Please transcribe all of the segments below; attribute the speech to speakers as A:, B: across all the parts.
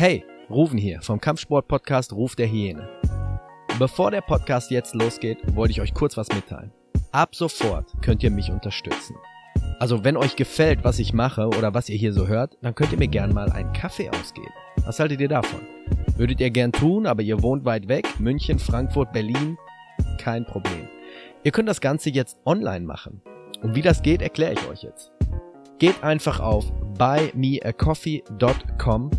A: Hey, Ruven hier vom Kampfsport-Podcast Ruf der Hyäne. Bevor der Podcast jetzt losgeht, wollte ich euch kurz was mitteilen. Ab sofort könnt ihr mich unterstützen. Also wenn euch gefällt, was ich mache oder was ihr hier so hört, dann könnt ihr mir gern mal einen Kaffee ausgeben. Was haltet ihr davon? Würdet ihr gern tun, aber ihr wohnt weit weg, München, Frankfurt, Berlin? Kein Problem. Ihr könnt das Ganze jetzt online machen. Und wie das geht, erkläre ich euch jetzt. Geht einfach auf buymeacoffee.com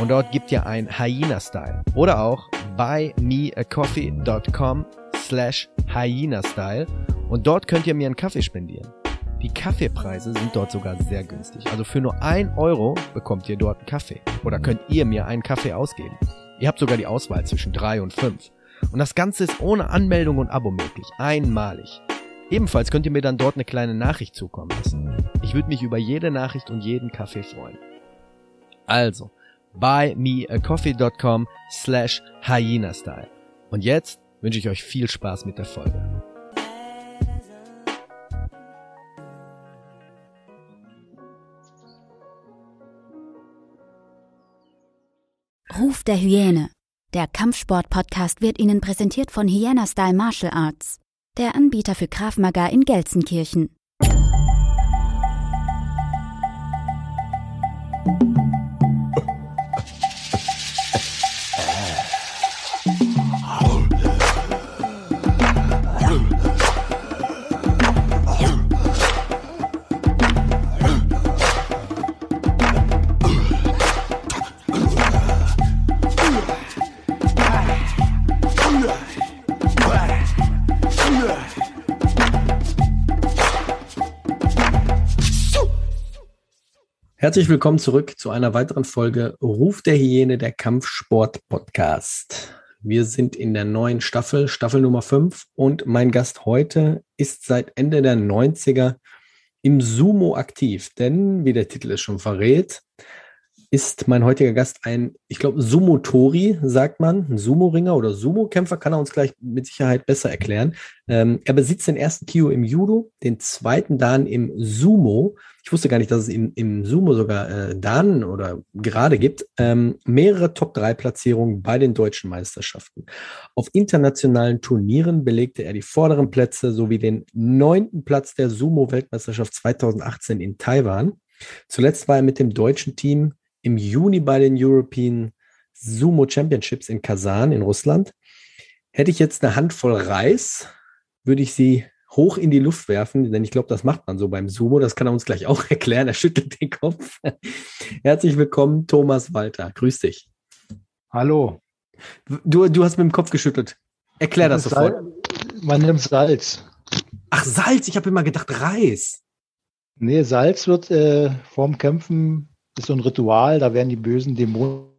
A: und dort gibt ihr ein Hyena-Style. Oder auch buymeacoffee.com slash Hyena-Style und dort könnt ihr mir einen Kaffee spendieren. Die Kaffeepreise sind dort sogar sehr günstig. Also für nur ein Euro bekommt ihr dort einen Kaffee. Oder könnt ihr mir einen Kaffee ausgeben. Ihr habt sogar die Auswahl zwischen drei und fünf. Und das Ganze ist ohne Anmeldung und Abo möglich. Einmalig. Ebenfalls könnt ihr mir dann dort eine kleine Nachricht zukommen lassen. Ich würde mich über jede Nachricht und jeden Kaffee freuen. Also, buymeacoffee.com slash hyena-style. Und jetzt wünsche ich euch viel Spaß mit der Folge.
B: Ruf der Hyäne. Der Kampfsport-Podcast wird Ihnen präsentiert von Hyena Style Martial Arts, der Anbieter für Krav Maga in Gelsenkirchen.
A: Herzlich willkommen zurück zu einer weiteren Folge Ruf der Hyäne, der Kampfsport Podcast. Wir sind in der neuen Staffel, Staffel Nummer 5 und mein Gast heute ist seit Ende der 90er im Sumo aktiv, denn wie der Titel es schon verrät, ist mein heutiger Gast ein, ich glaube, Sumotori, sagt man, ein Sumo-Ringer oder Sumo-Kämpfer, kann er uns gleich mit Sicherheit besser erklären. Ähm, er besitzt den ersten Kio im Judo, den zweiten Dan im Sumo. Ich wusste gar nicht, dass es im, im Sumo sogar äh, Dan oder gerade gibt. Ähm, mehrere Top-3-Platzierungen bei den deutschen Meisterschaften. Auf internationalen Turnieren belegte er die vorderen Plätze sowie den neunten Platz der Sumo-Weltmeisterschaft 2018 in Taiwan. Zuletzt war er mit dem deutschen Team im Juni bei den European Sumo Championships in Kasan in Russland. Hätte ich jetzt eine Handvoll Reis, würde ich sie hoch in die Luft werfen, denn ich glaube, das macht man so beim Sumo. Das kann er uns gleich auch erklären. Er schüttelt den Kopf. Herzlich willkommen, Thomas Walter. Grüß dich.
C: Hallo.
A: Du, du hast mit dem Kopf geschüttelt. Erklär das, sofort.
C: Salz. Man nimmt Salz.
A: Ach, Salz. Ich habe immer gedacht Reis.
C: Nee, Salz wird äh, vorm Kämpfen ist so ein Ritual, da werden die bösen Dämonen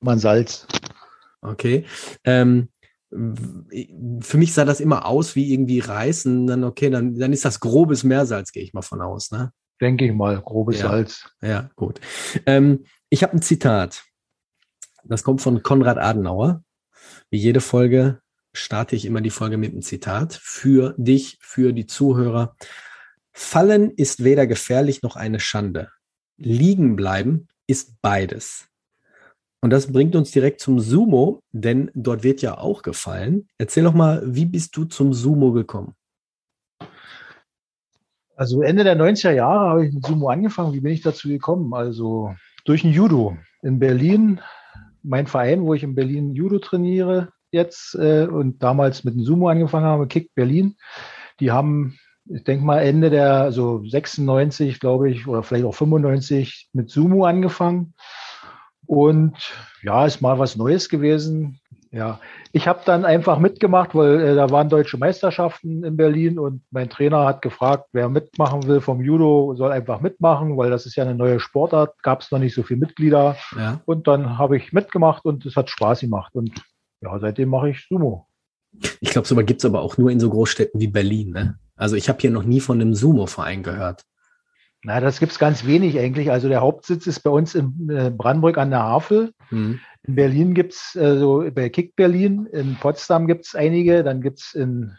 C: man Salz.
A: Okay. Ähm, für mich sah das immer aus wie irgendwie Reis und dann, okay, dann, dann ist das grobes Meersalz, gehe ich mal von aus, ne?
C: Denke ich mal, grobes
A: ja.
C: Salz.
A: Ja, gut. Ähm, ich habe ein Zitat. Das kommt von Konrad Adenauer. Wie jede Folge starte ich immer die Folge mit einem Zitat für dich, für die Zuhörer. Fallen ist weder gefährlich noch eine Schande liegen bleiben ist beides. Und das bringt uns direkt zum Sumo, denn dort wird ja auch gefallen. Erzähl doch mal, wie bist du zum Sumo gekommen?
C: Also Ende der 90er Jahre habe ich mit Sumo angefangen. Wie bin ich dazu gekommen? Also durch ein Judo in Berlin. Mein Verein, wo ich in Berlin Judo trainiere jetzt äh, und damals mit dem Sumo angefangen habe, Kick Berlin. Die haben ich denke mal Ende der, so 96, glaube ich, oder vielleicht auch 95 mit Sumo angefangen. Und ja, ist mal was Neues gewesen. Ja, ich habe dann einfach mitgemacht, weil äh, da waren deutsche Meisterschaften in Berlin und mein Trainer hat gefragt, wer mitmachen will vom Judo, soll einfach mitmachen, weil das ist ja eine neue Sportart, gab es noch nicht so viele Mitglieder. Ja. Und dann habe ich mitgemacht und es hat Spaß gemacht. Und ja, seitdem mache ich Sumo.
A: Ich glaube, sowas gibt es aber auch nur in so Großstädten wie Berlin, ne? Also ich habe hier noch nie von einem Sumo-Verein gehört.
C: Na, das gibt es ganz wenig eigentlich. Also der Hauptsitz ist bei uns in äh, Brandenburg an der Havel. Mhm. In Berlin gibt es, also bei Kick Berlin, in Potsdam gibt es einige, dann gibt es in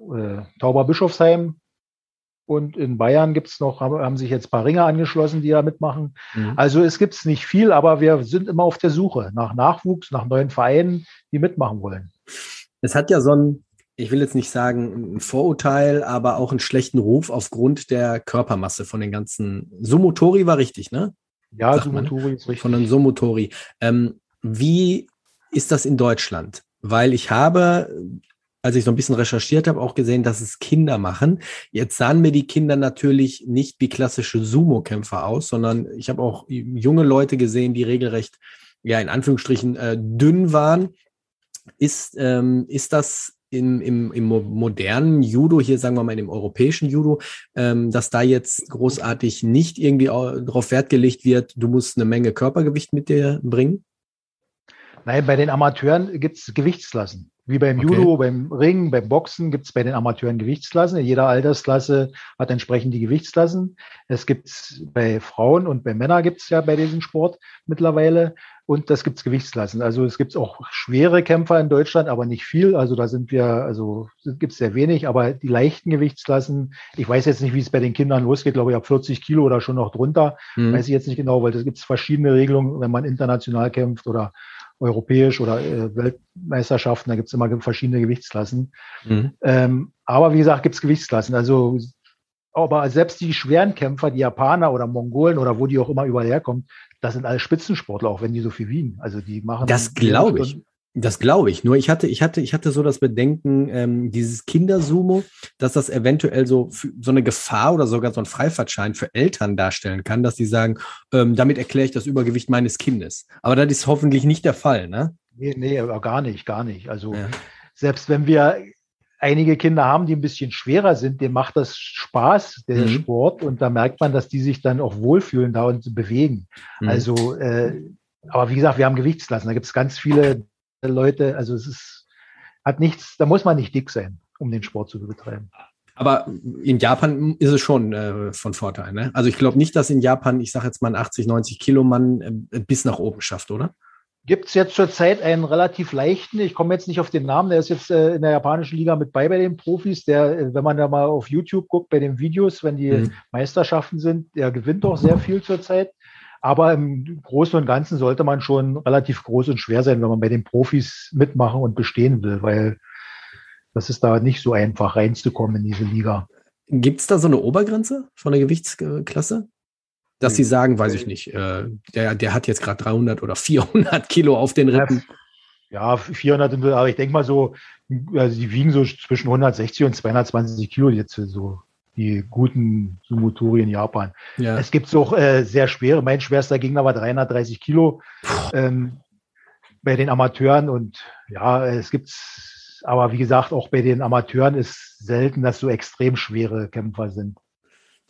C: äh, Tauberbischofsheim Und in Bayern gibt es noch, haben, haben, sich jetzt ein paar Ringer angeschlossen, die da mitmachen. Mhm. Also es gibt nicht viel, aber wir sind immer auf der Suche nach Nachwuchs, nach neuen Vereinen, die mitmachen wollen.
A: Es hat ja so ein, ich will jetzt nicht sagen ein Vorurteil, aber auch einen schlechten Ruf aufgrund der Körpermasse von den ganzen. Sumotori war richtig, ne?
C: Ja, Sagt Sumotori man, ist richtig.
A: Von den Sumotori. Ähm, wie ist das in Deutschland? Weil ich habe, als ich so ein bisschen recherchiert habe, auch gesehen, dass es Kinder machen. Jetzt sahen mir die Kinder natürlich nicht wie klassische Sumo-Kämpfer aus, sondern ich habe auch junge Leute gesehen, die regelrecht, ja, in Anführungsstrichen äh, dünn waren. Ist, ähm, ist das im, im, im modernen Judo, hier sagen wir mal dem europäischen Judo, ähm, dass da jetzt großartig nicht irgendwie darauf Wert gelegt wird, du musst eine Menge Körpergewicht mit dir bringen?
C: Nein, bei den Amateuren gibt es Gewichtsklassen. Wie beim okay. Judo, beim Ringen, beim Boxen gibt es bei den Amateuren Gewichtsklassen. In jeder Altersklasse hat entsprechend die Gewichtsklassen. Es gibt bei Frauen und bei Männern gibt es ja bei diesem Sport mittlerweile. Und das gibt es Gewichtsklassen. Also es gibt auch schwere Kämpfer in Deutschland, aber nicht viel. Also da sind wir, also gibt es sehr wenig. Aber die leichten Gewichtsklassen, ich weiß jetzt nicht, wie es bei den Kindern losgeht, glaube ich, ab 40 Kilo oder schon noch drunter. Mhm. Weiß ich jetzt nicht genau, weil es gibt verschiedene Regelungen, wenn man international kämpft oder europäisch oder äh, Weltmeisterschaften, da gibt es immer verschiedene Gewichtsklassen. Mhm. Ähm, aber wie gesagt, gibt es Gewichtsklassen. Also aber selbst die schweren Kämpfer, die Japaner oder Mongolen oder wo die auch immer überall herkommen, das sind alle Spitzensportler, auch wenn die so viel wiegen. Also die machen.
A: Das glaube ich. Das glaube ich. Nur ich hatte, ich hatte, ich hatte so das Bedenken, ähm, dieses Kindersumo, dass das eventuell so so eine Gefahr oder sogar so ein Freifahrtschein für Eltern darstellen kann, dass die sagen, ähm, damit erkläre ich das Übergewicht meines Kindes. Aber das ist hoffentlich nicht der Fall, ne?
C: Nee, nee, aber gar nicht, gar nicht. Also ja. selbst wenn wir einige Kinder haben, die ein bisschen schwerer sind, denen macht das Spaß, der mhm. Sport, und da merkt man, dass die sich dann auch wohlfühlen da und bewegen. Mhm. Also, äh, aber wie gesagt, wir haben Gewichtsklassen. Da gibt es ganz viele Leute, also es ist, hat nichts, da muss man nicht dick sein, um den Sport zu betreiben.
A: Aber in Japan ist es schon äh, von Vorteil. Ne? Also ich glaube nicht, dass in Japan, ich sage jetzt mal, ein 80, 90 Kilo Mann äh, bis nach oben schafft, oder?
C: Gibt es jetzt zurzeit einen relativ leichten, ich komme jetzt nicht auf den Namen, der ist jetzt äh, in der japanischen Liga mit bei bei den Profis, der, äh, wenn man da mal auf YouTube guckt, bei den Videos, wenn die mhm. Meisterschaften sind, der gewinnt doch sehr viel zurzeit. Aber im Großen und Ganzen sollte man schon relativ groß und schwer sein, wenn man bei den Profis mitmachen und bestehen will, weil das ist da nicht so einfach reinzukommen in diese Liga.
A: Gibt es da so eine Obergrenze von der Gewichtsklasse? Dass sie sagen, weiß ich nicht, äh, der, der hat jetzt gerade 300 oder 400 Kilo auf den Rippen.
C: Ja, 400, aber ich denke mal so, also die wiegen so zwischen 160 und 220 Kilo jetzt so die guten Sumotori in Japan. Ja. Es gibt auch äh, sehr schwere. Mein schwerster Gegner war 330 Kilo ähm, bei den Amateuren und ja, es gibt aber wie gesagt, auch bei den Amateuren ist selten, dass so extrem schwere Kämpfer sind.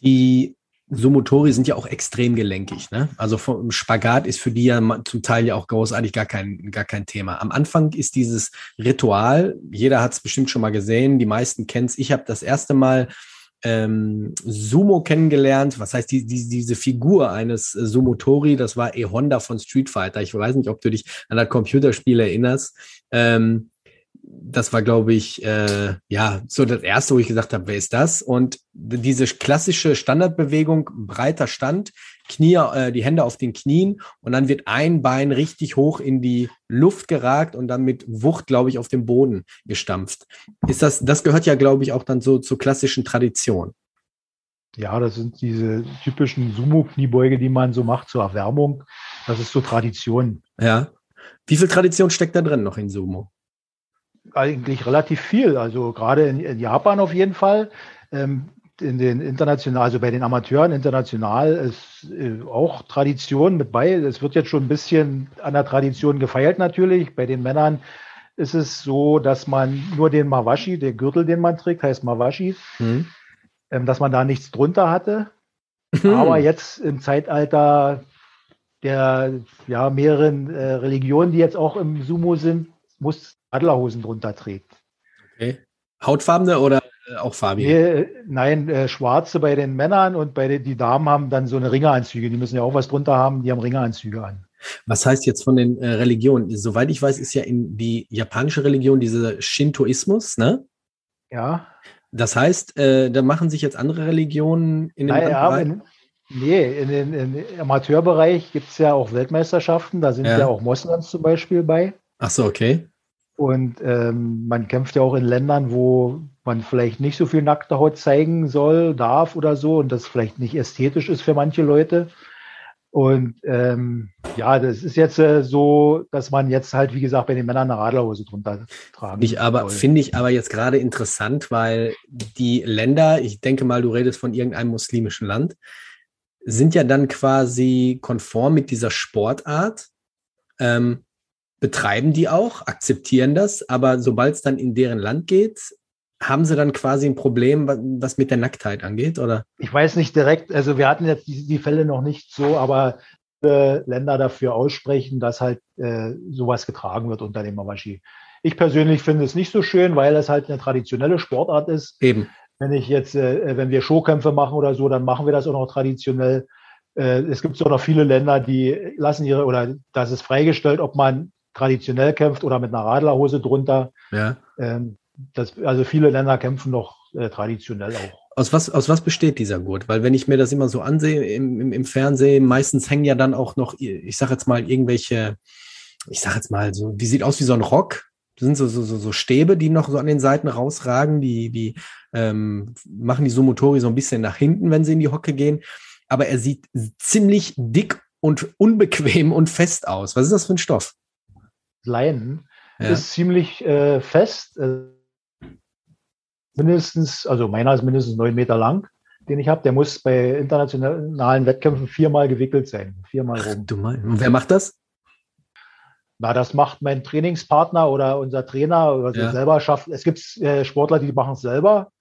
A: Die Sumotori sind ja auch extrem gelenkig. Ne? Also vom Spagat ist für die ja zum Teil ja auch großartig gar kein, gar kein Thema. Am Anfang ist dieses Ritual, jeder hat es bestimmt schon mal gesehen, die meisten kennen es. Ich habe das erste Mal ähm, Sumo kennengelernt. Was heißt die, die, diese Figur eines äh, Sumotori? Das war E Honda von Street Fighter. Ich weiß nicht, ob du dich an das Computerspiel erinnerst. Ähm, das war, glaube ich, äh, ja, so das erste, wo ich gesagt habe, wer ist das? Und diese klassische Standardbewegung, breiter Stand, Knie, äh, die Hände auf den Knien und dann wird ein Bein richtig hoch in die Luft geragt und dann mit Wucht, glaube ich, auf den Boden gestampft. Ist das, das gehört ja, glaube ich, auch dann so zur klassischen Tradition.
C: Ja, das sind diese typischen Sumo-Kniebeuge, die man so macht zur Erwärmung. Das ist so Tradition.
A: Ja. Wie viel Tradition steckt da drin noch in Sumo?
C: Eigentlich relativ viel. Also gerade in, in Japan auf jeden Fall. Ähm, in den international, also bei den Amateuren international ist äh, auch Tradition mit bei. Es wird jetzt schon ein bisschen an der Tradition gefeiert natürlich. Bei den Männern ist es so, dass man nur den Mawashi, der Gürtel, den man trägt, heißt Mawashi, mhm. ähm, dass man da nichts drunter hatte. Mhm. Aber jetzt im Zeitalter der ja, mehreren äh, Religionen, die jetzt auch im Sumo sind, muss Adlerhosen drunter trägt.
A: Okay. Hautfarbene oder äh, auch farbige?
C: Nee, nein, äh, schwarze bei den Männern und bei den die Damen haben dann so eine Ringeranzüge. Die müssen ja auch was drunter haben, die haben Ringeranzüge an.
A: Was heißt jetzt von den äh, Religionen? Soweit ich weiß, ist ja in die japanische Religion dieser Shintoismus, ne?
C: Ja.
A: Das heißt, äh, da machen sich jetzt andere Religionen in
C: den naja, in, Nee, in den, im Amateurbereich gibt es ja auch Weltmeisterschaften, da sind ja. ja auch Moslems zum Beispiel bei.
A: Ach so, okay.
C: Und ähm, man kämpft ja auch in Ländern, wo man vielleicht nicht so viel nackte Haut zeigen soll, darf oder so und das vielleicht nicht ästhetisch ist für manche Leute. Und ähm, ja, das ist jetzt äh, so, dass man jetzt halt, wie gesagt, bei den Männern eine Radlerhose drunter tragen
A: ich aber Finde ich aber jetzt gerade interessant, weil die Länder, ich denke mal, du redest von irgendeinem muslimischen Land, sind ja dann quasi konform mit dieser Sportart, ähm, betreiben die auch, akzeptieren das, aber sobald es dann in deren Land geht, haben sie dann quasi ein Problem, was mit der Nacktheit angeht, oder?
C: Ich weiß nicht direkt, also wir hatten jetzt die, die Fälle noch nicht so, aber äh, Länder dafür aussprechen, dass halt äh, sowas getragen wird unter dem Mawashi. Ich persönlich finde es nicht so schön, weil es halt eine traditionelle Sportart ist.
A: Eben.
C: Wenn ich jetzt, äh, wenn wir Showkämpfe machen oder so, dann machen wir das auch noch traditionell. Äh, es gibt auch noch viele Länder, die lassen ihre, oder das ist freigestellt, ob man traditionell kämpft oder mit einer Radlerhose drunter.
A: Ja.
C: Ähm, das, also viele Länder kämpfen noch äh, traditionell auch.
A: Aus was, aus was besteht dieser Gurt? Weil wenn ich mir das immer so ansehe im, im, im Fernsehen, meistens hängen ja dann auch noch, ich sag jetzt mal, irgendwelche, ich sag jetzt mal so, die sieht aus wie so ein Rock, das sind so, so, so, so Stäbe, die noch so an den Seiten rausragen, die, die ähm, machen die Sumotori so ein bisschen nach hinten, wenn sie in die Hocke gehen. Aber er sieht ziemlich dick und unbequem und fest aus. Was ist das für ein Stoff?
C: Leinen ja. ist ziemlich äh, fest. Äh, mindestens, also meiner ist mindestens neun Meter lang, den ich habe. Der muss bei internationalen Wettkämpfen viermal gewickelt sein. Viermal rum. Ach.
A: Und wer macht das?
C: Na, das macht mein Trainingspartner oder unser Trainer oder ja. selber schafft. Es gibt äh, Sportler, die machen es selber,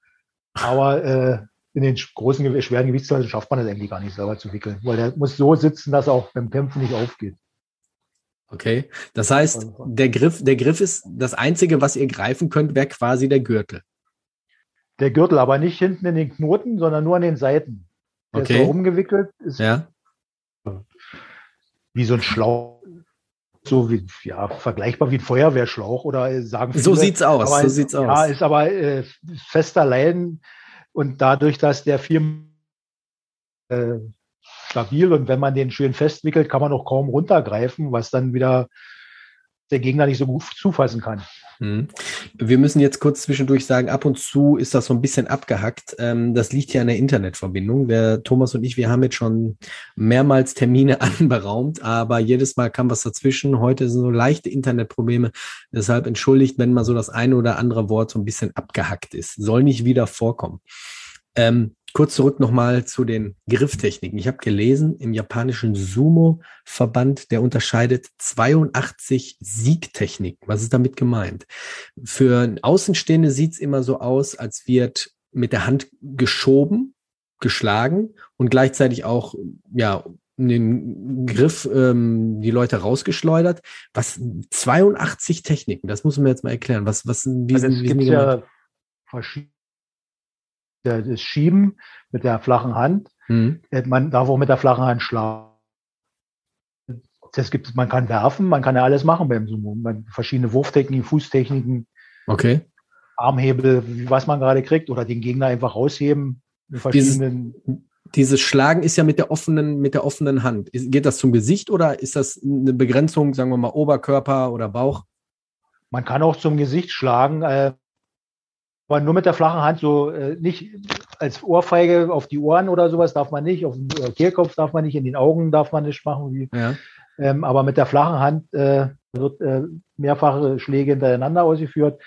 C: aber äh, in den großen, schweren Gewichtsklassen schafft man das eigentlich gar nicht selber zu wickeln, weil der muss so sitzen, dass er auch beim Kämpfen nicht aufgeht.
A: Okay, das heißt, der Griff, der Griff ist das einzige, was ihr greifen könnt, wäre quasi der Gürtel.
C: Der Gürtel, aber nicht hinten in den Knoten, sondern nur an den Seiten. Der
A: okay. ist
C: so umgewickelt, ist
A: ja.
C: wie so ein Schlauch so wie, ja, vergleichbar wie ein Feuerwehrschlauch oder sagen
A: viele, So sieht's aus, so sieht's
C: ja,
A: aus.
C: Ja, ist aber äh, fester Leiden und dadurch, dass der vier äh, stabil und wenn man den schön festwickelt, kann man auch kaum runtergreifen, was dann wieder der Gegner nicht so gut zufassen kann.
A: Mhm. Wir müssen jetzt kurz zwischendurch sagen, ab und zu ist das so ein bisschen abgehackt. Ähm, das liegt ja an der Internetverbindung. Der Thomas und ich, wir haben jetzt schon mehrmals Termine anberaumt, aber jedes Mal kam was dazwischen. Heute sind so leichte Internetprobleme. Deshalb entschuldigt, wenn mal so das eine oder andere Wort so ein bisschen abgehackt ist. Soll nicht wieder vorkommen. Ähm, kurz zurück nochmal zu den Grifftechniken. Ich habe gelesen, im japanischen Sumo-Verband, der unterscheidet 82 Siegtechniken. Was ist damit gemeint? Für Außenstehende sieht es immer so aus, als wird mit der Hand geschoben, geschlagen und gleichzeitig auch, ja, in den Griff ähm, die Leute rausgeschleudert. Was 82 Techniken, das muss man jetzt mal erklären. Was, was,
C: wie, also es wie gibt ja verschiedene das Schieben mit der flachen Hand. Mhm. Man darf auch mit der flachen Hand schlagen. Das gibt, man kann werfen, man kann ja alles machen beim Sumo. Man, verschiedene Wurftechniken, Fußtechniken,
A: okay.
C: Armhebel, was man gerade kriegt, oder den Gegner einfach rausheben.
A: Dieses, dieses Schlagen ist ja mit der offenen, mit der offenen Hand. Geht das zum Gesicht oder ist das eine Begrenzung, sagen wir mal, Oberkörper oder Bauch?
C: Man kann auch zum Gesicht schlagen. Äh, aber nur mit der flachen Hand, so äh, nicht als Ohrfeige auf die Ohren oder sowas darf man nicht, auf den äh, Kehlkopf darf man nicht, in den Augen darf man nicht machen. Wie,
A: ja.
C: ähm, aber mit der flachen Hand äh, wird äh, mehrfache Schläge hintereinander ausgeführt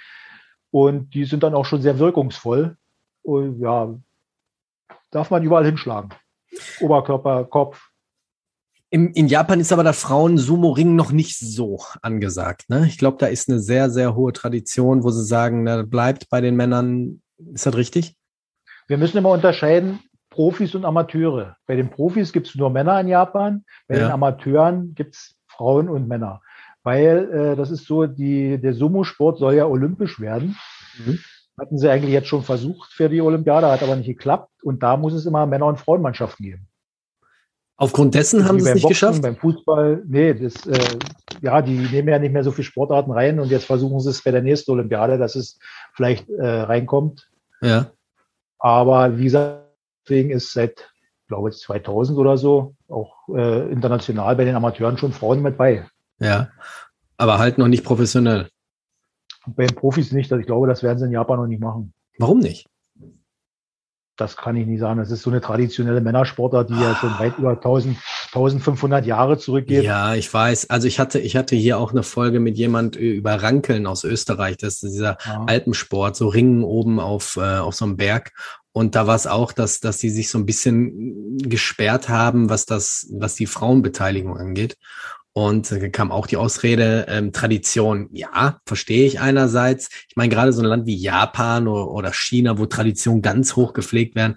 C: und die sind dann auch schon sehr wirkungsvoll. Und ja, darf man überall hinschlagen. Oberkörper, Kopf,
A: im, in Japan ist aber der Frauen-Sumo-Ring noch nicht so angesagt. Ne? Ich glaube, da ist eine sehr, sehr hohe Tradition, wo sie sagen, na, bleibt bei den Männern. Ist das richtig?
C: Wir müssen immer unterscheiden, Profis und Amateure. Bei den Profis gibt es nur Männer in Japan, bei ja. den Amateuren gibt es Frauen und Männer. Weil äh, das ist so, die, der Sumo-Sport soll ja olympisch werden. Mhm. Hatten sie eigentlich jetzt schon versucht für die Olympiade, hat aber nicht geklappt. Und da muss es immer Männer- und Frauenmannschaften geben.
A: Aufgrund dessen haben sie es nicht Boxen, geschafft?
C: Beim Fußball, nee, das, äh, ja, die nehmen ja nicht mehr so viele Sportarten rein und jetzt versuchen sie es bei der nächsten Olympiade, dass es vielleicht äh, reinkommt.
A: Ja.
C: Aber wie gesagt, deswegen ist seit, glaube ich, 2000 oder so auch äh, international bei den Amateuren schon Frauen mit bei.
A: Ja. Aber halt noch nicht professionell.
C: Bei den Profis nicht. Also ich glaube, das werden sie in Japan noch nicht machen.
A: Warum nicht?
C: Das kann ich nicht sagen. Das ist so eine traditionelle Männersportart, die ja schon weit über 1000, 1500 Jahre zurückgeht.
A: Ja, ich weiß. Also ich hatte, ich hatte hier auch eine Folge mit jemand über Rankeln aus Österreich. Das ist dieser ja. Alpensport, so Ringen oben auf, äh, auf so einem Berg. Und da war es auch, dass, dass die sich so ein bisschen gesperrt haben, was das, was die Frauenbeteiligung angeht. Und da kam auch die Ausrede, ähm, Tradition, ja, verstehe ich einerseits. Ich meine, gerade so ein Land wie Japan oder, oder China, wo Traditionen ganz hoch gepflegt werden.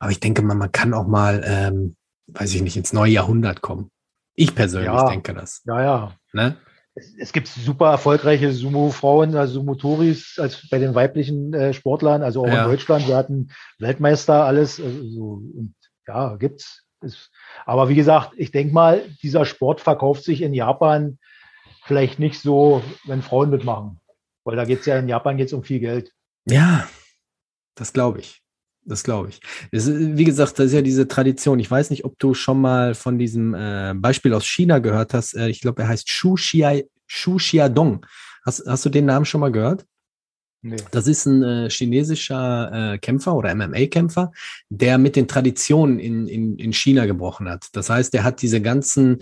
A: Aber ich denke mal, man kann auch mal, ähm, weiß ich nicht, ins neue Jahrhundert kommen. Ich persönlich ja, denke das.
C: Ja, ja. Ne? Es, es, gibt super erfolgreiche Sumo-Frauen, also Sumo-Toris, als bei den weiblichen äh, Sportlern, also auch ja. in Deutschland. Wir hatten Weltmeister, alles. Also, und ja, gibt's. Ist, aber wie gesagt, ich denke mal, dieser Sport verkauft sich in Japan vielleicht nicht so, wenn Frauen mitmachen. Weil da geht es ja in Japan geht's um viel Geld.
A: Ja, das glaube ich. Das glaube ich. Ist, wie gesagt, das ist ja diese Tradition. Ich weiß nicht, ob du schon mal von diesem äh, Beispiel aus China gehört hast. Äh, ich glaube, er heißt Shu, Xia, Shu Xiadong. Hast, hast du den Namen schon mal gehört? Nee. Das ist ein äh, chinesischer äh, Kämpfer oder MMA-Kämpfer, der mit den Traditionen in, in, in China gebrochen hat. Das heißt, der hat diese ganzen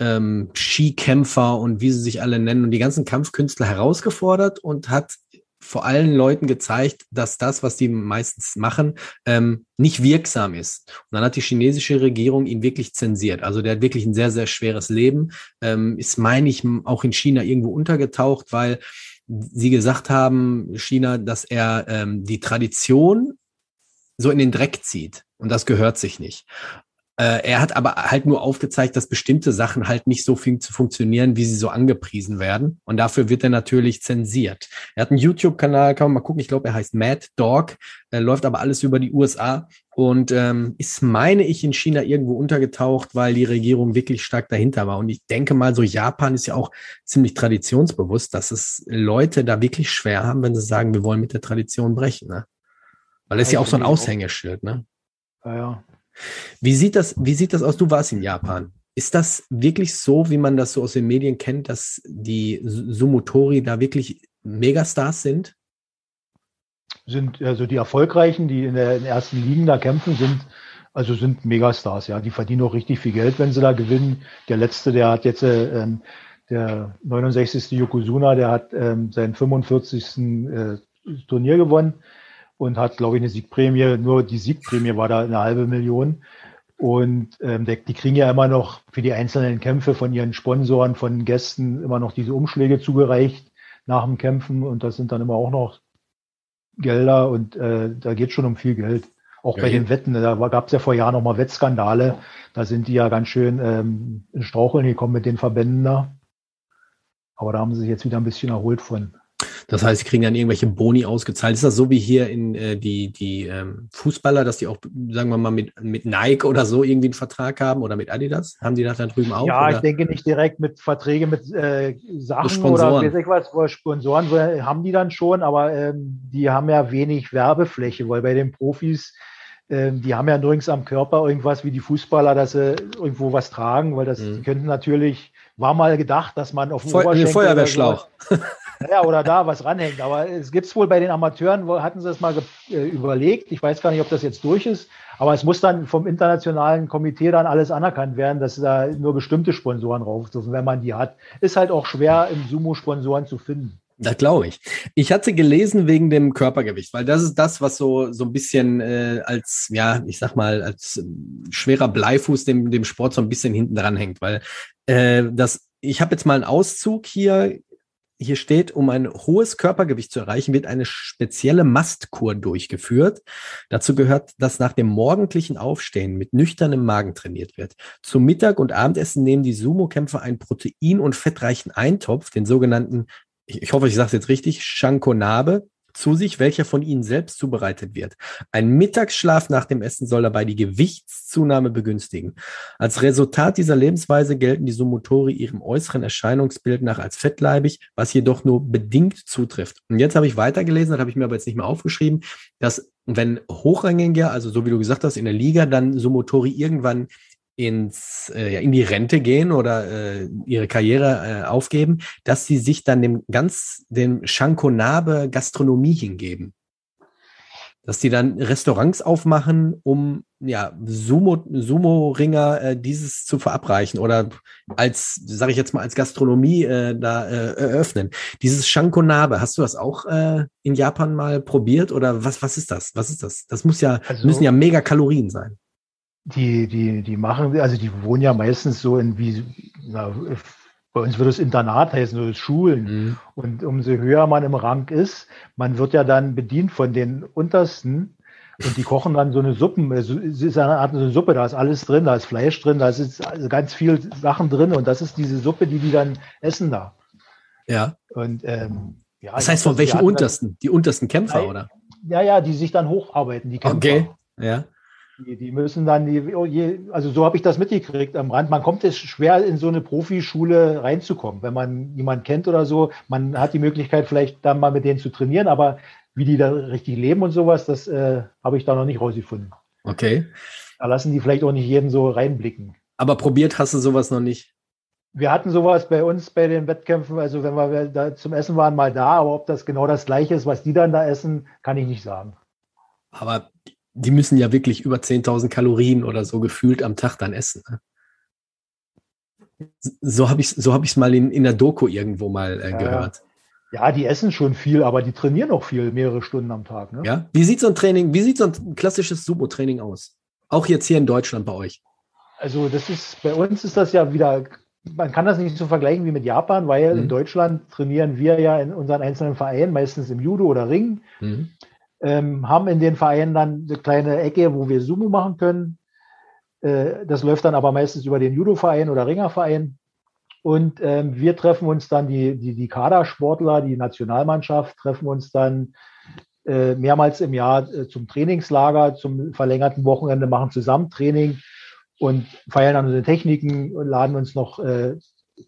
A: ähm, Skikämpfer und wie sie sich alle nennen und die ganzen Kampfkünstler herausgefordert und hat vor allen Leuten gezeigt, dass das, was die meistens machen, ähm, nicht wirksam ist. Und dann hat die chinesische Regierung ihn wirklich zensiert. Also der hat wirklich ein sehr, sehr schweres Leben, ähm, ist, meine ich, auch in China irgendwo untergetaucht, weil Sie gesagt haben, China, dass er ähm, die Tradition so in den Dreck zieht. Und das gehört sich nicht. Äh, er hat aber halt nur aufgezeigt, dass bestimmte Sachen halt nicht so fun funktionieren, wie sie so angepriesen werden. Und dafür wird er natürlich zensiert. Er hat einen YouTube-Kanal, kann man mal gucken. Ich glaube, er heißt Mad Dog. Er läuft aber alles über die USA und ähm, ist, meine ich, in China irgendwo untergetaucht, weil die Regierung wirklich stark dahinter war. Und ich denke mal, so Japan ist ja auch ziemlich traditionsbewusst, dass es Leute da wirklich schwer haben, wenn sie sagen, wir wollen mit der Tradition brechen. Ne? Weil es ja, ja auch so ein Aushängeschild, ne?
C: Ja, ja.
A: Wie sieht das, wie sieht das aus? Du warst in Japan. Ist das wirklich so, wie man das so aus den Medien kennt, dass die Sumotori da wirklich Megastars sind?
C: Sind also die erfolgreichen, die in, den ersten Ligen da kämpfen, sind also sind Megastars, ja. Die verdienen auch richtig viel Geld, wenn sie da gewinnen. Der letzte, der hat jetzt äh, ähm, der 69. Yokozuna, der hat ähm, seinen 45. Äh, Turnier gewonnen und hat, glaube ich, eine Siegprämie. Nur die Siegprämie war da eine halbe Million. Und ähm, die, die kriegen ja immer noch für die einzelnen Kämpfe von ihren Sponsoren, von Gästen immer noch diese Umschläge zugereicht nach dem Kämpfen. Und das sind dann immer auch noch Gelder und äh, da geht schon um viel Geld. Auch ja, bei den Wetten, da gab es ja vor Jahren noch mal Wettskandale. Da sind die ja ganz schön ähm, in Straucheln gekommen mit den Verbänden da. Aber da haben sie sich jetzt wieder ein bisschen erholt von.
A: Das heißt, sie kriegen dann irgendwelche Boni ausgezahlt. Ist das so wie hier in äh, die, die ähm, Fußballer, dass die auch, sagen wir mal, mit, mit Nike oder so irgendwie einen Vertrag haben oder mit Adidas? Haben die das da drüben auch?
C: Ja,
A: oder?
C: ich denke nicht direkt mit Verträge mit äh, Sachen oder weiß ich was, wo Sponsoren haben die dann schon, aber ähm, die haben ja wenig Werbefläche, weil bei den Profis ähm, die haben ja nirgends am Körper irgendwas wie die Fußballer, dass sie irgendwo was tragen, weil das mhm. die könnten natürlich, war mal gedacht, dass man auf dem
A: Feu Feuerwehrschlauch.
C: Ja, oder da was ranhängt. Aber es gibt es wohl bei den Amateuren, wo hatten sie das mal äh, überlegt. Ich weiß gar nicht, ob das jetzt durch ist. Aber es muss dann vom internationalen Komitee dann alles anerkannt werden, dass da nur bestimmte Sponsoren rauf dürfen, wenn man die hat. Ist halt auch schwer, im Sumo Sponsoren zu finden.
A: Das glaube ich. Ich hatte gelesen wegen dem Körpergewicht, weil das ist das, was so so ein bisschen äh, als ja, ich sag mal als äh, schwerer Bleifuß dem dem Sport so ein bisschen hinten dran hängt, weil äh, das ich habe jetzt mal einen Auszug hier hier steht, um ein hohes Körpergewicht zu erreichen, wird eine spezielle Mastkur durchgeführt. Dazu gehört, dass nach dem morgendlichen Aufstehen mit nüchternem Magen trainiert wird. Zum Mittag- und Abendessen nehmen die Sumo-Kämpfer einen protein- und fettreichen Eintopf, den sogenannten, ich hoffe, ich sage es jetzt richtig, Shankonabe, zu sich, welcher von ihnen selbst zubereitet wird. Ein Mittagsschlaf nach dem Essen soll dabei die Gewichtszunahme begünstigen. Als Resultat dieser Lebensweise gelten die Sumotori ihrem äußeren Erscheinungsbild nach als fettleibig, was jedoch nur bedingt zutrifft. Und jetzt habe ich weitergelesen, das habe ich mir aber jetzt nicht mehr aufgeschrieben, dass wenn Hochrangige, also so wie du gesagt hast, in der Liga, dann Sumotori irgendwann ins, äh, in die Rente gehen oder äh, ihre Karriere äh, aufgeben, dass sie sich dann dem ganz dem Shankonabe Gastronomie hingeben. Dass die dann Restaurants aufmachen, um ja Sumo Sumo äh, dieses zu verabreichen oder als sage ich jetzt mal als Gastronomie äh, da äh, eröffnen. Dieses Shankonabe, hast du das auch äh, in Japan mal probiert oder was was ist das? Was ist das? Das muss ja also, müssen ja mega Kalorien sein
C: die, die, die machen, also die wohnen ja meistens so in wie, na, bei uns würde es Internat heißen, so Schulen. Mhm. Und umso höher man im Rang ist, man wird ja dann bedient von den Untersten. Und die kochen dann so eine Suppen, es ist eine Art eine Suppe, da ist alles drin, da ist Fleisch drin, da ist ganz viel Sachen drin und das ist diese Suppe, die die dann essen da.
A: Ja.
C: Und ähm,
A: ja, das heißt von welchen Untersten? Die untersten Kämpfer, oder?
C: Ja, ja, die sich dann hocharbeiten, die
A: Kämpfer. Okay, ja.
C: Die, die müssen dann, die, oh also so habe ich das mitgekriegt am Rand. Man kommt es schwer in so eine Profischule reinzukommen, wenn man jemanden kennt oder so. Man hat die Möglichkeit, vielleicht dann mal mit denen zu trainieren, aber wie die da richtig leben und sowas, das äh, habe ich da noch nicht rausgefunden.
A: Okay.
C: Da lassen die vielleicht auch nicht jeden so reinblicken.
A: Aber probiert hast du sowas noch nicht?
C: Wir hatten sowas bei uns bei den Wettkämpfen, also wenn wir da zum Essen waren, mal da, aber ob das genau das gleiche ist, was die dann da essen, kann ich nicht sagen.
A: Aber die müssen ja wirklich über 10.000 Kalorien oder so gefühlt am Tag dann essen. Ne? So habe ich es so hab mal in, in der Doku irgendwo mal äh, gehört.
C: Ja, die essen schon viel, aber die trainieren auch viel, mehrere Stunden am Tag. Ne?
A: Ja, wie sieht so ein Training, wie sieht so ein klassisches Sumo-Training aus? Auch jetzt hier in Deutschland bei euch?
C: Also das ist, bei uns ist das ja wieder, man kann das nicht so vergleichen wie mit Japan, weil mhm. in Deutschland trainieren wir ja in unseren einzelnen Vereinen, meistens im Judo oder Ring. Mhm ähm, haben in den Vereinen dann eine kleine Ecke, wo wir Sumo machen können. Äh, das läuft dann aber meistens über den Judo-Verein oder Ringerverein. Und ähm, wir treffen uns dann, die, die, die Kadersportler, die Nationalmannschaft, treffen uns dann äh, mehrmals im Jahr äh, zum Trainingslager, zum verlängerten Wochenende, machen zusammen Training und feiern dann unsere Techniken und laden uns noch, äh,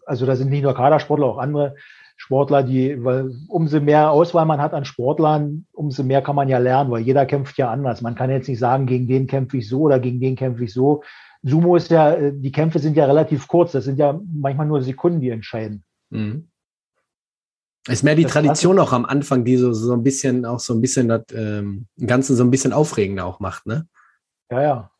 C: also da sind nicht nur Kadersportler, auch andere Sportler, die, weil umso mehr Auswahl man hat an Sportlern, umso mehr kann man ja lernen, weil jeder kämpft ja anders. Man kann jetzt nicht sagen, gegen den kämpfe ich so oder gegen den kämpfe ich so. Sumo ist ja, äh, die Kämpfe sind ja relativ kurz. Das sind ja manchmal nur Sekunden, die entscheiden. Mhm.
A: Ist mehr die das Tradition auch am Anfang, die so, so ein bisschen auch so ein bisschen das ähm, Ganze so ein bisschen aufregender auch macht, ne?
C: Ja, ja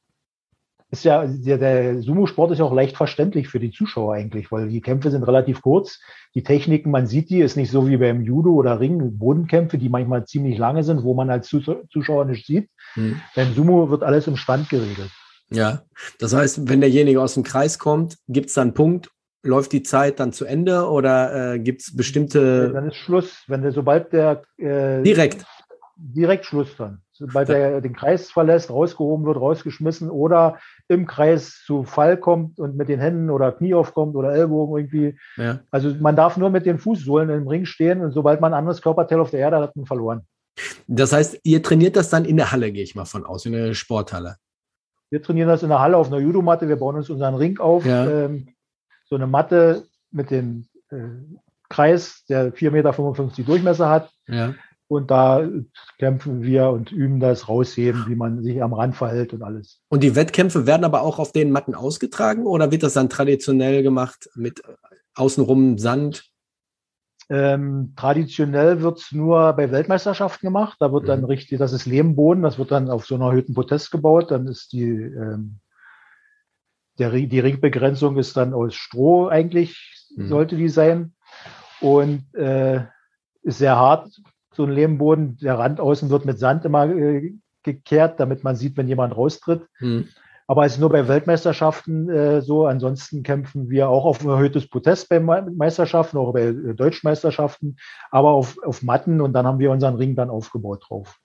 C: ist ja, der, der Sumo-Sport ist ja auch leicht verständlich für die Zuschauer eigentlich, weil die Kämpfe sind relativ kurz. Die Techniken, man sieht die, ist nicht so wie beim Judo oder Ring, Bodenkämpfe, die manchmal ziemlich lange sind, wo man als Zuschauer nicht sieht. Hm. Beim Sumo wird alles im Stand geregelt.
A: Ja, das heißt, wenn derjenige aus dem Kreis kommt, gibt es dann einen Punkt, läuft die Zeit dann zu Ende oder äh, gibt es bestimmte.
C: Dann ist Schluss, wenn der, sobald der
A: äh, direkt.
C: Direkt Schluss dann sobald er den Kreis verlässt, rausgehoben wird, rausgeschmissen oder im Kreis zu Fall kommt und mit den Händen oder Knie aufkommt oder Ellbogen irgendwie. Ja. Also man darf nur mit den Fußsohlen im Ring stehen und sobald man ein anderes Körperteil auf der Erde hat, hat man verloren.
A: Das heißt, ihr trainiert das dann in der Halle, gehe ich mal von aus, in der Sporthalle.
C: Wir trainieren das in der Halle auf einer Judomatte. Wir bauen uns unseren Ring auf. Ja. Ähm, so eine Matte mit dem äh, Kreis, der 4,55 Meter Durchmesser hat. Ja. Und da kämpfen wir und üben das, rausheben, wie man sich am Rand verhält und alles.
A: Und die Wettkämpfe werden aber auch auf den Matten ausgetragen oder wird das dann traditionell gemacht mit außenrum Sand?
C: Ähm, traditionell wird es nur bei Weltmeisterschaften gemacht. Da wird mhm. dann richtig, das ist Lehmboden, das wird dann auf so einer erhöhten Protest gebaut. Dann ist die, ähm, der, die Ringbegrenzung ist dann aus Stroh eigentlich, mhm. sollte die sein. Und äh, ist sehr hart, so ein Lehmboden. Der Rand außen wird mit Sand immer äh, gekehrt, damit man sieht, wenn jemand raustritt. Hm. Aber es ist nur bei Weltmeisterschaften äh, so. Ansonsten kämpfen wir auch auf ein erhöhtes Protest bei Meisterschaften, auch bei äh, Deutschmeisterschaften, aber auf, auf Matten und dann haben wir unseren Ring dann aufgebaut drauf.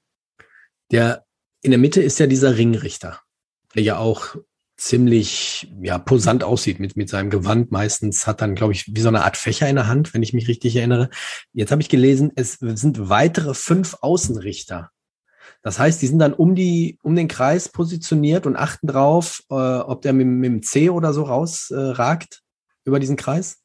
A: Der, in der Mitte ist ja dieser Ringrichter, der ja auch ziemlich ja, posant aussieht mit, mit seinem Gewand. Meistens hat dann, glaube ich, wie so eine Art Fächer in der Hand, wenn ich mich richtig erinnere. Jetzt habe ich gelesen, es sind weitere fünf Außenrichter. Das heißt, die sind dann um die, um den Kreis positioniert und achten drauf, äh, ob der mit, mit dem C oder so rausragt äh, über diesen Kreis.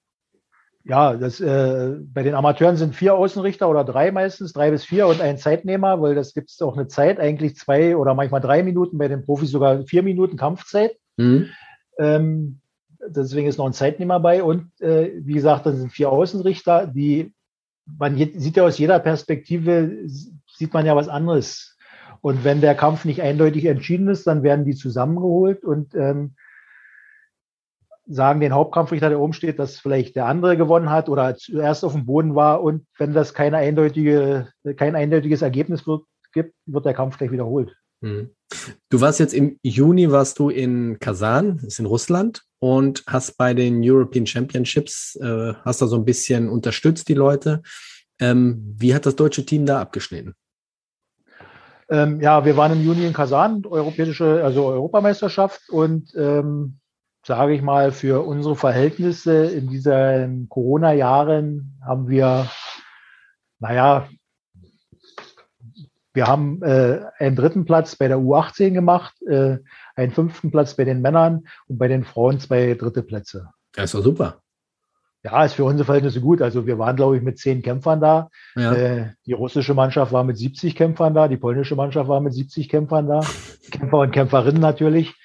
C: Ja, das, äh, bei den Amateuren sind vier Außenrichter oder drei meistens, drei bis vier und ein Zeitnehmer, weil das gibt es auch eine Zeit, eigentlich zwei oder manchmal drei Minuten, bei den Profis sogar vier Minuten Kampfzeit. Mhm. Ähm, deswegen ist noch ein Zeitnehmer bei. Und äh, wie gesagt, dann sind vier Außenrichter, die man sieht ja aus jeder Perspektive, sieht man ja was anderes. Und wenn der Kampf nicht eindeutig entschieden ist, dann werden die zusammengeholt und ähm, sagen den Hauptkampfrichter, der oben steht, dass vielleicht der andere gewonnen hat oder zuerst auf dem Boden war. Und wenn das keine eindeutige, kein eindeutiges Ergebnis wird, gibt, wird der Kampf gleich wiederholt. Mhm.
A: Du warst jetzt im Juni, warst du in Kasan, ist in Russland, und hast bei den European Championships, äh, hast da so ein bisschen unterstützt, die Leute. Ähm, wie hat das deutsche Team da abgeschnitten?
C: Ähm, ja, wir waren im Juni in Kasan, europäische, also Europameisterschaft und ähm, sage ich mal, für unsere Verhältnisse in diesen Corona-Jahren haben wir, naja, wir haben äh, einen dritten Platz bei der U18 gemacht, äh, einen fünften Platz bei den Männern und bei den Frauen zwei dritte Plätze.
A: Das doch super.
C: Ja, ist für unsere Verhältnisse gut. Also wir waren, glaube ich, mit zehn Kämpfern da. Ja. Äh, die russische Mannschaft war mit 70 Kämpfern da, die polnische Mannschaft war mit 70 Kämpfern da. Kämpfer und Kämpferinnen natürlich.